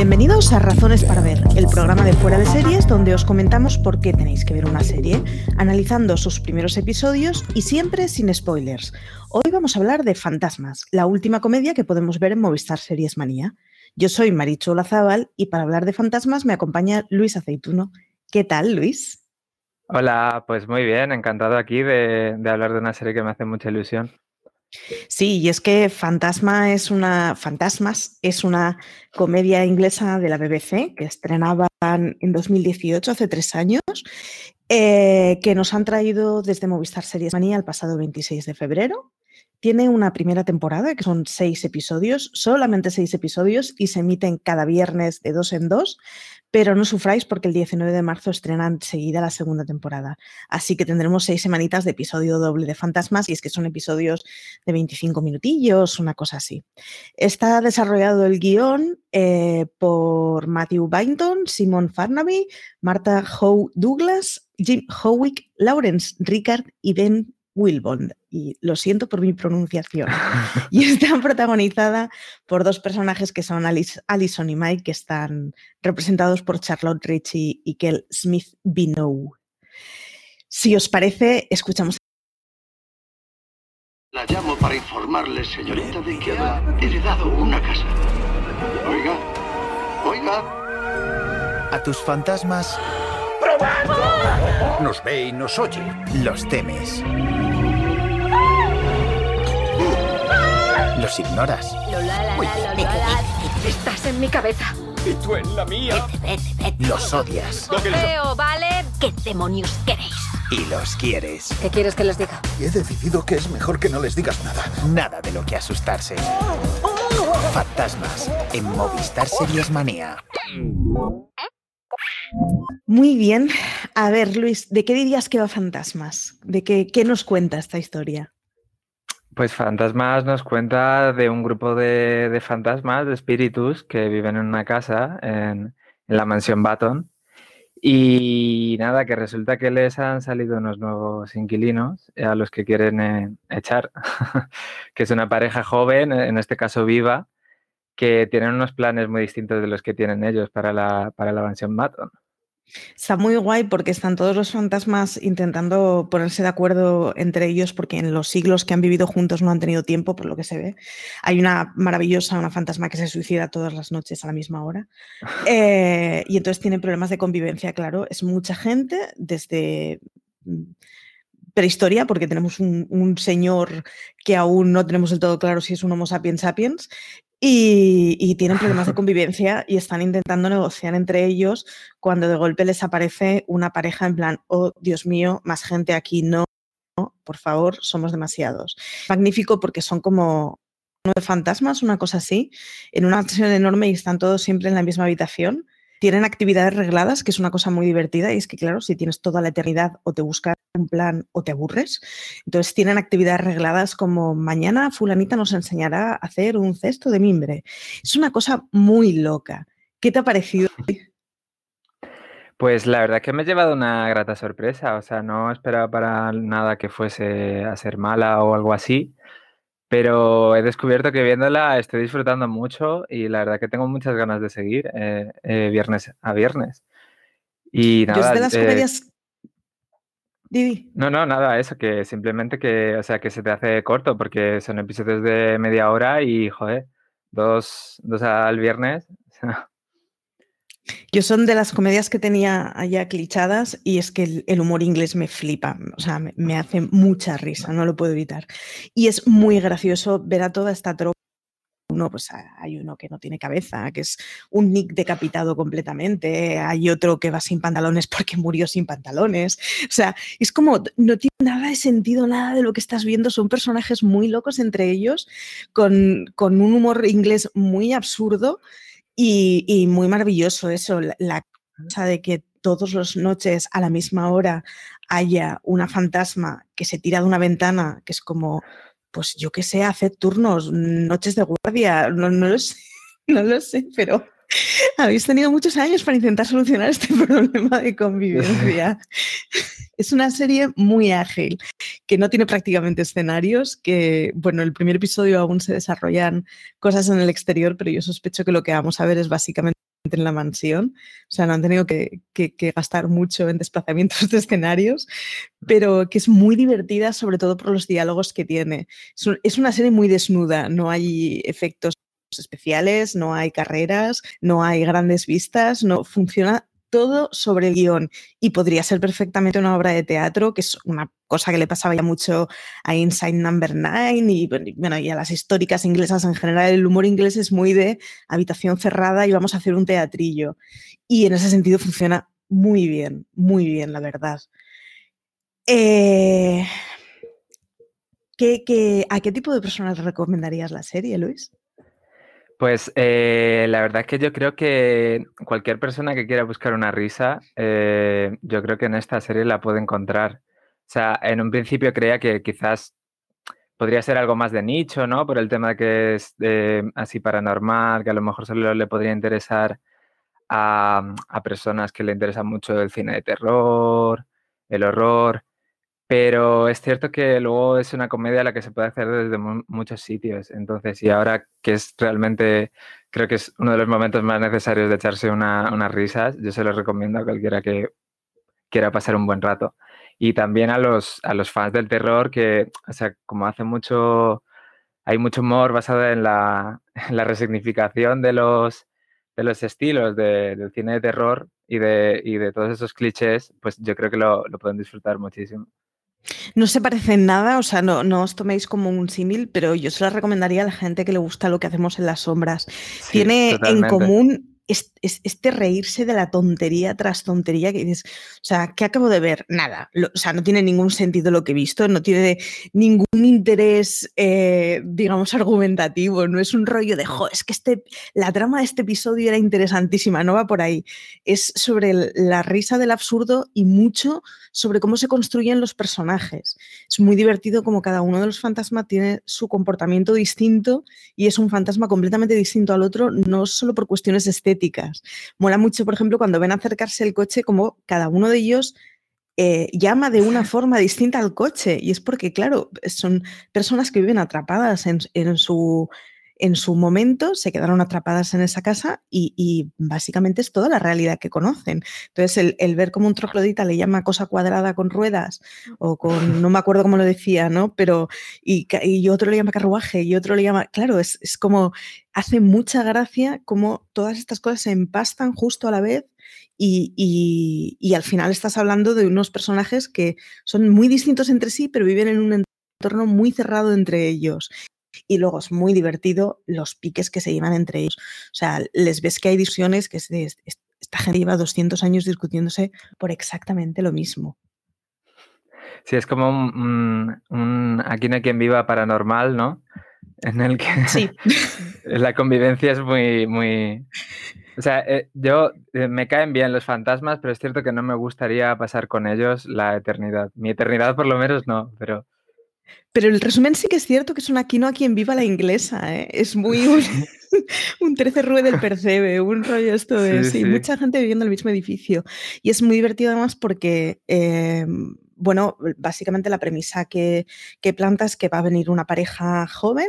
Bienvenidos a Razones para Ver, el programa de Fuera de Series donde os comentamos por qué tenéis que ver una serie, analizando sus primeros episodios y siempre sin spoilers. Hoy vamos a hablar de Fantasmas, la última comedia que podemos ver en Movistar Series Manía. Yo soy Marichu Olazábal y para hablar de fantasmas me acompaña Luis Aceituno. ¿Qué tal, Luis? Hola, pues muy bien, encantado aquí de, hablar de una serie que me hace mucha ilusión. Sí, y es que Fantasma es una, Fantasmas es una comedia inglesa de la BBC que estrenaban en 2018, hace tres años, eh, que nos han traído desde Movistar Series Manía el pasado 26 de febrero. Tiene una primera temporada que son seis episodios, solamente seis episodios y se emiten cada viernes de dos en dos, pero no sufráis porque el 19 de marzo estrenan enseguida la segunda temporada. Así que tendremos seis semanitas de episodio doble de Fantasmas y es que son episodios de 25 minutillos, una cosa así. Está desarrollado el guion eh, por Matthew Bainton, Simon Farnaby, Marta Howe Douglas, Jim Howick, Lawrence Rickard y Ben Wilbond, y lo siento por mi pronunciación. y está protagonizada por dos personajes que son Alison y Mike, que están representados por Charlotte Ritchie y Kel Smith Binow. Si os parece, escuchamos. La llamo para informarle, señorita, de que ha heredado una casa. Oiga, oiga. A tus fantasmas. Nos ve y nos oye. Los temes. Los ignoras. Estás en mi cabeza. Y tú en la mía. Los odias. Veo, ¿vale? ¿Qué demonios queréis? Y los quieres. ¿Qué quieres que les diga? Y he decidido que es mejor que no les digas nada. Nada de lo que asustarse. Fantasmas en Movistar Series Manía. Muy bien. A ver, Luis, ¿de qué dirías que va Fantasmas? ¿De qué, qué nos cuenta esta historia? Pues Fantasmas nos cuenta de un grupo de, fantasmas, de espíritus, que viven en una casa en, la mansión Baton. Y nada, que resulta que les han salido unos nuevos inquilinos a los que quieren eh, echar, que es una pareja joven, en este caso viva, que tienen unos planes muy distintos de los que tienen ellos para la, para la mansión Baton. Está muy guay porque están todos los fantasmas intentando ponerse de acuerdo entre ellos porque en los siglos que han vivido juntos no han tenido tiempo, por lo que se ve. Hay una maravillosa, una fantasma que se suicida todas las noches a la misma hora. Eh, y entonces tienen problemas de convivencia, claro. Es mucha gente desde mm, prehistoria, porque tenemos un, un, señor que aún no tenemos del todo claro si es un Homo sapiens sapiens, y, tienen problemas de convivencia y están intentando negociar entre ellos cuando de golpe les aparece una pareja en plan, oh Dios mío, más gente aquí, no, por favor, somos demasiados. Magnífico porque son como de fantasmas, una cosa así, en una mansión enorme y están todos siempre en la misma habitación. Tienen actividades regladas, que es una cosa muy divertida, y es que, claro, si tienes toda la eternidad o te buscas un plan o te aburres. Entonces tienen actividades regladas como mañana fulanita nos enseñará a hacer un cesto de mimbre. Es una cosa muy loca. ¿Qué te ha parecido? Pues la verdad que me he llevado una grata sorpresa, o sea, no esperaba para nada que fuese a ser mala o algo así, Pero he descubierto que viéndola estoy disfrutando mucho y la verdad que tengo muchas ganas de seguir eh, eh, viernes a viernes. Y Yo nada, es de las eh, comedias. Didi. no, no, nada, eso, que simplemente que, o sea, que se te hace corto porque son episodios de media hora y, joder, dos, dos al viernes. o sea, Yo son de las comedias que tenía allá clichadas y es que el, humor inglés me flipa, o sea, me, me hace mucha risa, no lo puedo evitar. Y es muy gracioso ver a toda esta tropa. Uno, pues hay uno que no tiene cabeza, que es un Nick decapitado completamente, hay otro que va sin pantalones porque murió sin pantalones. O sea, es como, no tiene nada de sentido, nada de lo que estás viendo, son personajes muy locos entre ellos, con, con un humor inglés muy absurdo y, y muy maravilloso eso, la, la cosa de que todas las noches a la misma hora haya una fantasma que se tira de una ventana, que es como, pues yo qué sé, hacer turnos, noches de guardia, no, no lo sé, no lo sé, pero habéis tenido muchos años para intentar solucionar este problema de convivencia. Es una serie muy ágil, que no tiene prácticamente escenarios, que, bueno, el primer episodio aún se desarrollan cosas en el exterior, pero yo sospecho que lo que vamos a ver es básicamente en la mansión. O sea, no han tenido que, gastar mucho en desplazamientos de escenarios, pero que es muy divertida, sobre todo por los diálogos que tiene. Es una serie muy desnuda, no hay efectos especiales, no hay carreras, no hay grandes vistas, no funciona todo sobre el guion y podría ser perfectamente una obra de teatro, que es una cosa que le pasaba ya mucho a Inside Number 9 y bueno, y bueno, y a las históricas inglesas en general. El humor inglés es muy de habitación cerrada y vamos a hacer un teatrillo. Y en ese sentido funciona muy bien, muy bien, la verdad. Eh, ¿qué- qué- a qué tipo de personas recomendarías la serie, Luis? Pues eh, la verdad es que yo creo que cualquier persona que quiera buscar una risa, eh, yo creo que en esta serie la puede encontrar. O sea, en un principio creía que quizás podría ser algo más de nicho, ¿no? Por el tema que es eh, así paranormal, que a lo mejor solo le podría interesar a, a personas que le interesa mucho el cine de terror, el horror. Pero es cierto que luego es una comedia a la que se puede hacer desde mu- muchos sitios. Entonces, y ahora que es realmente, creo que es uno de los momentos más necesarios de echarse una- unas risas, yo se lo recomiendo a cualquiera que quiera pasar un buen rato. Y también a los, a los fans del terror que, o sea, como hace mucho, hay mucho humor basado en la, en la resignificación de los, de los estilos de- del cine de terror y de, y de todos esos clichés, pues yo creo que lo, lo pueden disfrutar muchísimo. No se parece en nada, o sea, no, no os toméis como un símil, pero yo se la recomendaría a la gente que le gusta lo que hacemos en las sombras. Sí, Tiene en común este reírse de la tontería tras tontería que dices, o sea, ¿qué acabo de ver? Nada, Lo- o sea, no tiene ningún sentido lo que he visto, no tiene ningún interés, eh, digamos, argumentativo, no es un rollo de, jo, es que este, la trama de este episodio era interesantísima, no va por ahí, es sobre la risa del absurdo y mucho sobre cómo se construyen los personajes. Es muy divertido como cada uno de los fantasmas tiene su comportamiento distinto y es un fantasma completamente distinto al otro, no solo por cuestiones estéticas. Mola mucho, por ejemplo, cuando ven acercarse el coche, como cada uno de ellos eh, llama de una forma distinta al coche. Y es porque, claro, son personas que viven atrapadas en, en su, en su momento, se quedaron atrapadas en esa casa y, y básicamente es toda la realidad que conocen. Entonces, el, el ver como un troglodita le llama cosa cuadrada con ruedas o con, no me acuerdo cómo lo decía, ¿no? Pero, y, otro le llama carruaje y otro le llama, claro, es, es como, hace mucha gracia como todas estas cosas se empastan justo a la vez y, y- y al final estás hablando de unos personajes que son muy distintos entre sí, pero viven en un entorno muy cerrado entre ellos. Y luego es muy divertido los piques que se llevan entre ellos. O sea, les ves que hay discusiones que es de- es- esta gente lleva 200 años discutiéndose por exactamente lo mismo. Sí, es como un aquí no hay quien viva paranormal, ¿no? En el que Sí. la convivencia es muy, muy... O sea, eh, yo eh, me caen bien los fantasmas, pero es cierto que no me gustaría pasar con ellos la eternidad. Mi eternidad por lo menos no, pero Pero el resumen sí que es cierto que es un aquí no a quien viva la inglesa, ¿eh? Es muy un, un 13 rue del percebe, un rollo esto de Sí, sí, sí. mucha gente viviendo en el mismo edificio. Y es muy divertido además porque, eh, bueno, básicamente la premisa que, que planta es que va a venir una pareja joven,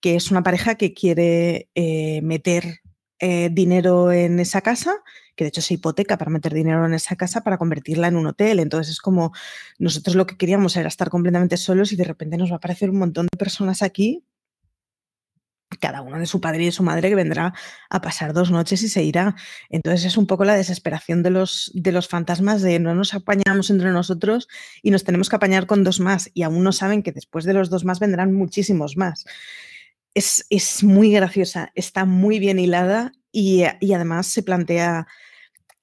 que es una pareja que quiere eh, meter eh, dinero en esa casa, que de hecho se hipoteca para meter dinero en esa casa para convertirla en un hotel. Entonces es como nosotros lo que queríamos era estar completamente solos y de repente nos va a aparecer un montón de personas aquí cada uno de su padre y de su madre que vendrá a pasar dos noches y se irá. Entonces es un poco la desesperación de los, de los fantasmas de no nos apañamos entre nosotros y nos tenemos que apañar con dos más y aún no saben que después de los dos más vendrán muchísimos más. Es, es muy graciosa, está muy bien hilada y, y además se plantea...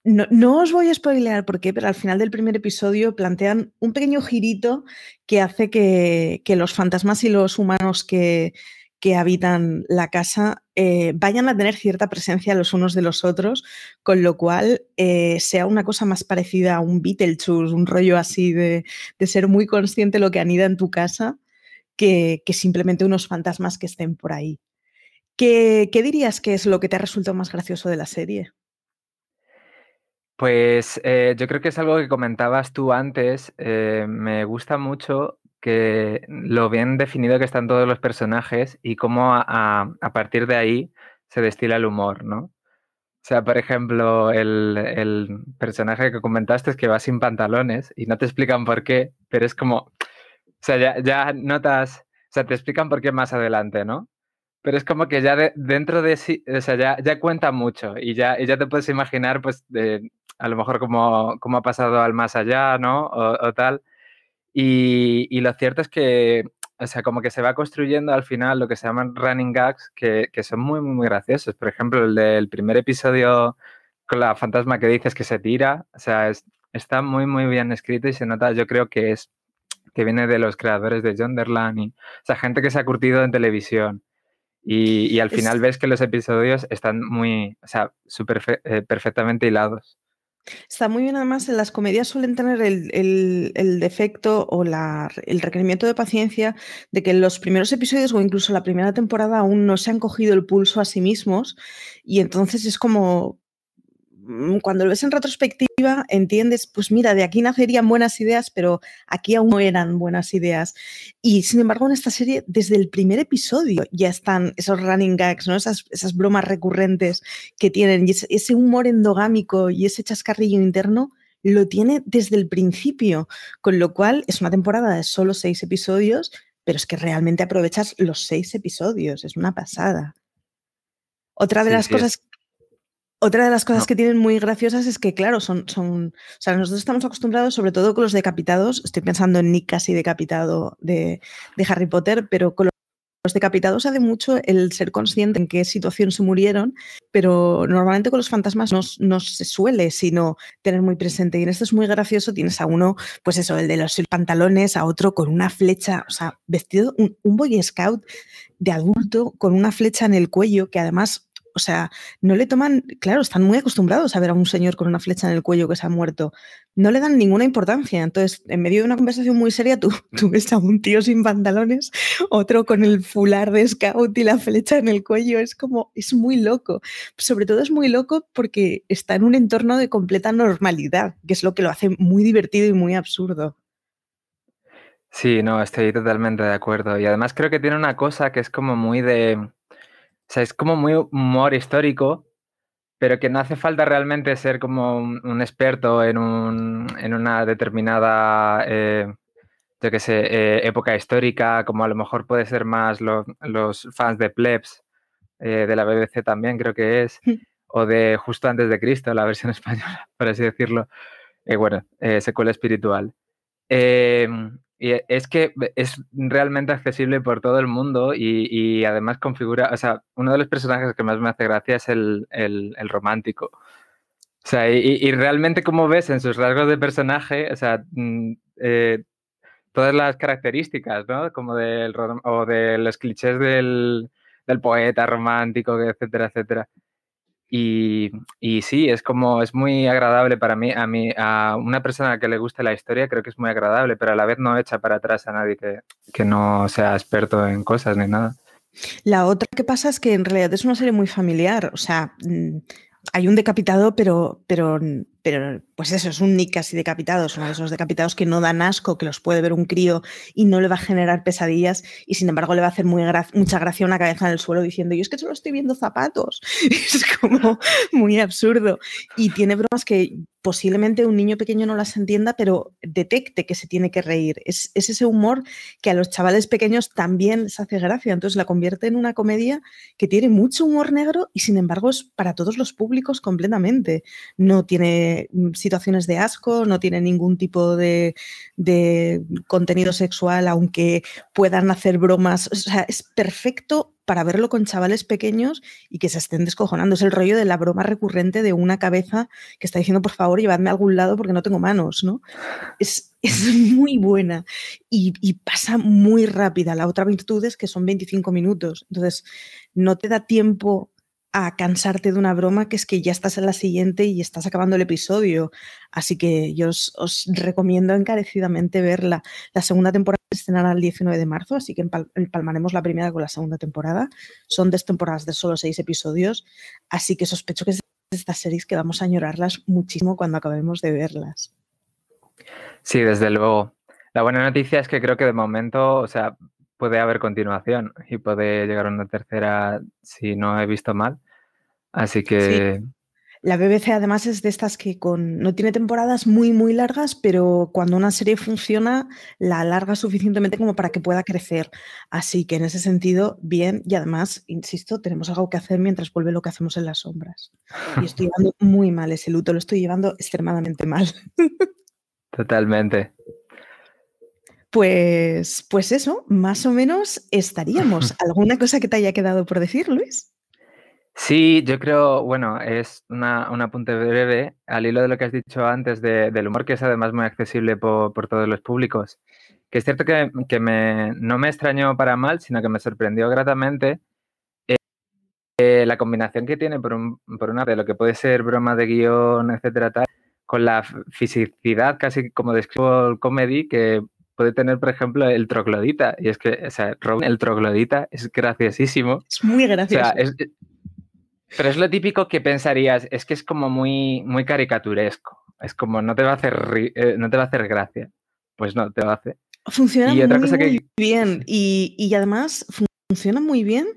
No, os voy a spoilear por qué, pero al final del primer episodio plantean un pequeño girito que hace que, los fantasmas y los humanos que, que habitan la casa eh, vayan a tener cierta presencia los unos de los otros, con lo cual eh, sea una cosa más parecida a un Beetlejuice, un rollo así de, de, ser muy consciente lo que anida en tu casa, que, que simplemente unos fantasmas que estén por ahí. ¿Qué, ¿Qué, dirías que es lo que te ha resultado más gracioso de la serie? Pues eh, yo creo que es algo que comentabas tú antes. Eh, me gusta mucho que lo bien definido que están todos los personajes y cómo a, partir de ahí se destila el humor, ¿no? O sea, por ejemplo, el, el, personaje que comentaste es que va sin pantalones y no te explican por qué, pero es como, o sea, ya, ya notas, o sea, te explican por qué más adelante, ¿no? Pero es como que ya de, dentro de sí, o sea, ya, ya cuenta mucho y ya, y ya te puedes imaginar, pues, de, a lo mejor cómo, cómo ha pasado al más allá, ¿no? O, o tal. Y, y, lo cierto es que, o sea, como que se va construyendo al final lo que se llaman running gags, que, que son muy, muy graciosos. Por ejemplo, el del primer episodio con la fantasma que dices que se tira, o sea, es, está muy, muy bien escrito y se nota, yo creo que es que viene de los creadores de Jonderland y, o sea, gente que se ha curtido en televisión. Y, y al final es... ves que los episodios están muy, o sea, super, eh, perfectamente hilados. Está muy bien, además, en las comedias suelen tener el, el, el defecto o la, el requerimiento de paciencia de que en los primeros episodios o incluso la primera temporada aún no se han cogido el pulso a sí mismos y entonces es como, cuando lo ves en retrospectiva, entiendes, pues mira, de aquí nacerían buenas ideas, pero aquí aún no eran buenas ideas. Y sin embargo, en esta serie, desde el primer episodio ya están esos running gags, ¿no? esas, esas bromas recurrentes que tienen, y ese, ese humor endogámico y ese chascarrillo interno lo tiene desde el principio, con lo cual es una temporada de solo seis episodios, pero es que realmente aprovechas los seis episodios, es una pasada. Otra de sí, las sí, cosas otra de las cosas no. que tienen muy graciosas es que, claro, son, son. O sea, nosotros estamos acostumbrados, sobre todo con los decapitados. Estoy pensando en Nick casi decapitado de, de Harry Potter, pero con los decapitados hace mucho el ser consciente en qué situación se murieron, pero normalmente con los fantasmas no, no, se suele, sino tener muy presente. Y en esto es muy gracioso, tienes a uno, pues eso, el de los pantalones, a otro con una flecha, o sea, vestido, un, un boy scout de adulto con una flecha en el cuello, que además o sea, no le toman, claro, están muy acostumbrados a ver a un señor con una flecha en el cuello que se ha muerto. No le dan ninguna importancia. Entonces, en medio de una conversación muy seria, tú, tú ves a un tío sin pantalones, otro con el fular de scout y la flecha en el cuello. Es como, es muy loco. Sobre todo es muy loco porque está en un entorno de completa normalidad, que es lo que lo hace muy divertido y muy absurdo. Sí, no, estoy totalmente de acuerdo. Y además creo que tiene una cosa que es como muy de o sea, es como muy humor histórico, pero que no hace falta realmente ser como un, un experto en, un, en, una determinada, eh, yo qué sé, eh, época histórica, como a lo mejor puede ser más lo, los fans de Plebs, eh, de la BBC también creo que es, o de Justo antes de Cristo, la versión española, por así decirlo. Bueno, secuela espiritual. Y es que es realmente accesible por todo el mundo y, y, además configura, o sea, uno de los personajes que más me hace gracia es el, el, el romántico. O sea, y, y, realmente como ves en sus rasgos de personaje, o sea, mm, eh, todas las características, ¿no? Como del, o de los clichés del, del poeta romántico, etcétera, etcétera. Y, y, sí, es como, es muy agradable para mí, a mí, a una persona que le guste la historia, creo que es muy agradable, pero a la vez no echa para atrás a nadie que, que no sea experto en cosas ni nada. La otra que pasa es que en realidad es una serie muy familiar, o sea, mm, hay un decapitado, pero, pero pero pues eso, es un Nick casi decapitado, es uno de esos decapitados que no dan asco, que los puede ver un crío y no le va a generar pesadillas y sin embargo le va a hacer muy mucha gracia una cabeza en el suelo diciendo, yo es que solo estoy viendo zapatos. es como muy absurdo. Y tiene bromas que posiblemente un niño pequeño no las entienda, pero detecte que se tiene que reír. Es, ese humor que a los chavales pequeños también les hace gracia. Entonces la convierte en una comedia que tiene mucho humor negro y sin embargo es para todos los públicos completamente. No tiene situaciones de asco, no tiene ningún tipo de, de contenido sexual, aunque puedan hacer bromas. O sea, es perfecto para verlo con chavales pequeños y que se estén descojonando. Es el rollo de la broma recurrente de una cabeza que está diciendo, por favor, llevadme a algún lado porque no tengo manos, ¿no? Es, muy buena y, y, pasa muy rápida. La otra virtud es que son 25 minutos. Entonces, no te da tiempo a cansarte de una broma que es que ya estás en la siguiente y estás acabando el episodio. Así que yo os, recomiendo encarecidamente verla. La segunda temporada se estrenará el 19 de marzo, así que empalmaremos la primera con la segunda temporada. Son dos temporadas de solo seis episodios, así que sospecho que es de estas series que vamos a añorarlas muchísimo cuando acabemos de verlas. Sí, desde luego. La buena noticia es que creo que de momento, o sea, puede haber continuación y puede llegar a una tercera si no he visto mal. Así que... La BBC además es de estas que con, no tiene temporadas muy, muy largas, pero cuando una serie funciona, la alarga suficientemente como para que pueda crecer. Así que en ese sentido, bien. Y además, insisto, tenemos algo que hacer mientras vuelve lo que hacemos en las sombras. Y estoy llevando muy mal ese luto, lo estoy llevando extremadamente mal. Totalmente. Pues, pues eso, más o menos estaríamos. ¿Alguna cosa que te haya quedado por decir, Luis? Sí, yo creo, bueno, es una, un apunte breve al hilo de lo que has dicho antes del humor, que es además muy accesible por, todos los públicos. Que es cierto que, me, no me extrañó para mal, sino que me sorprendió gratamente eh, la combinación que tiene, por, un, por una de lo que puede ser broma de guion, etcétera, tal, con la fisicidad, casi como describo el comedy, que puede tener, por ejemplo, el troglodita. Y es que, o sea, Robin, el troglodita es graciosísimo. Es muy gracioso. pero es lo típico que pensarías, es que es como muy, muy caricaturesco. Es como, no te va a hacer, eh, no te va a hacer gracia. Pues no, te va a hacer. Funciona muy, bien. Y, y además funciona muy bien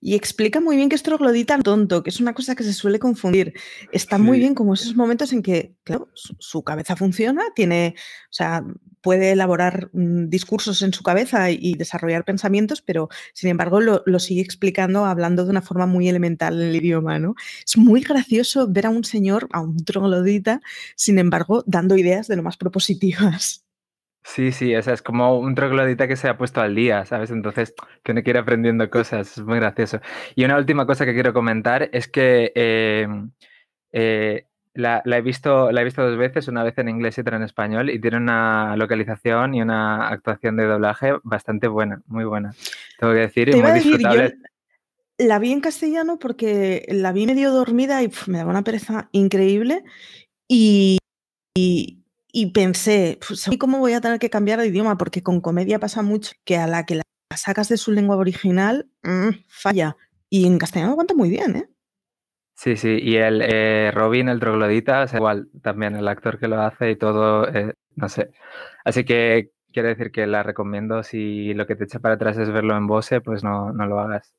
y explica muy bien que es troglodita tonto, que es una cosa que se suele confundir. Está muy bien como esos momentos en que, claro, su, cabeza funciona, tiene, o sea, puede elaborar mm, discursos en su cabeza y, desarrollar pensamientos, pero sin embargo lo, lo, sigue explicando hablando de una forma muy elemental en el idioma, ¿no? Es muy gracioso ver a un señor, a un troglodita, sin embargo, dando ideas de lo más propositivas. Sí, sí, o sea, es como un troglodita que se ha puesto al día, ¿sabes? Entonces tiene que ir aprendiendo cosas, es muy gracioso. Y una última cosa que quiero comentar es que em, eh, la, he visto, la he visto dos veces, una vez en inglés y otra en español, y tiene una localización y una actuación de doblaje bastante buena, muy buena. Tengo que decir, y muy disfrutable. la vi en castellano porque la vi medio dormida y me daba una pereza increíble. y, y pensé, pues, ¿cómo voy a tener que cambiar de idioma? Porque con comedia pasa mucho que a la que la sacas de su lengua original, mm, falla. Y en castellano aguanta muy bien, ¿eh? Sí, sí, y el eh, Robin, el troglodita, es igual también el actor que lo hace y todo, eh, no sé. Así que quiero decir que la recomiendo. Si lo que te echa para atrás es verlo en Bose, pues no, no lo hagas.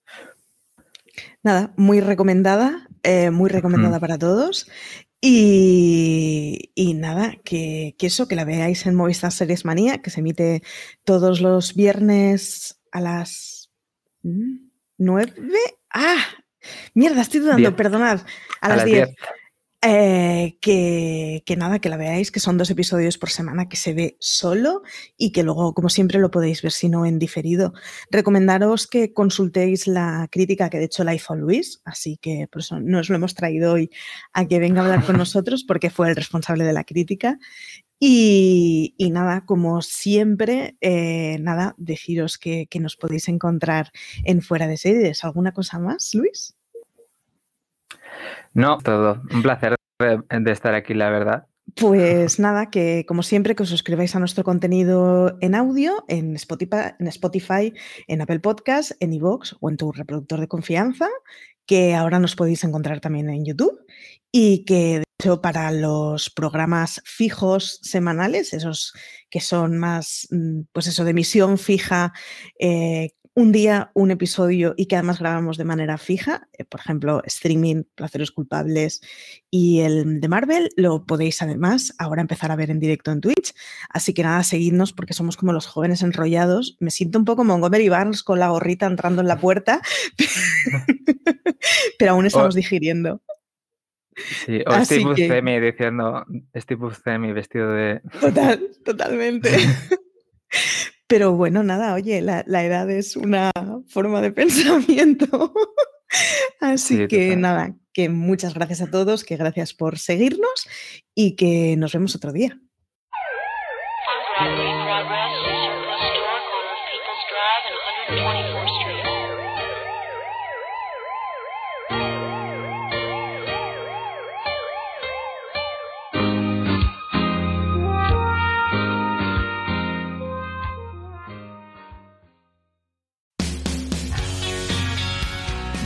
Nada, muy recomendada, eh, muy recomendada para todos. Y, nada, que, eso, que la veáis en Movistar Series Manía, que se emite todos los viernes a las nueve. ¡Ah! Mierda, estoy dudando, perdonad. A, las diez. Eh, que, nada, que la veáis, que son dos episodios por semana que se ve solo y que luego, como siempre, lo podéis ver si no en diferido. Recomendaros que consultéis la crítica que de hecho la hizo Luis, así que por eso nos lo hemos traído hoy a que venga a hablar con nosotros porque fue el responsable de la crítica. Y, nada, como siempre, eh, nada, deciros que, que nos podéis encontrar en Fuera de Series. ¿Alguna cosa más, Luis? No, todo. Un placer de, estar aquí, la verdad. Pues nada, que como siempre, que os suscribáis a nuestro contenido en audio, en Spotify, en, Apple Podcast, en iVoox o en tu reproductor de confianza, que ahora nos podéis encontrar también en YouTube y que Eso para los programas fijos semanales, esos que son más, mm, pues eso, de emisión fija, eh, un día, un episodio y que además grabamos de manera fija, eh, por ejemplo, streaming, Placeres Culpables y el de Marvel, lo podéis además ahora empezar a ver en directo en Twitch. Así que nada, seguidnos porque somos como los jóvenes enrollados. Me siento un poco Montgomery Barnes con la gorrita entrando en la puerta, pero aún estamos digiriendo. Sí, o Así Steve que... diciendo Steve Buscemi vestido de... Total, totalmente. Pero bueno, nada, oye, la, edad es una forma de pensamiento. Así que nada, que muchas gracias a todos, que gracias por seguirnos y que nos vemos otro día.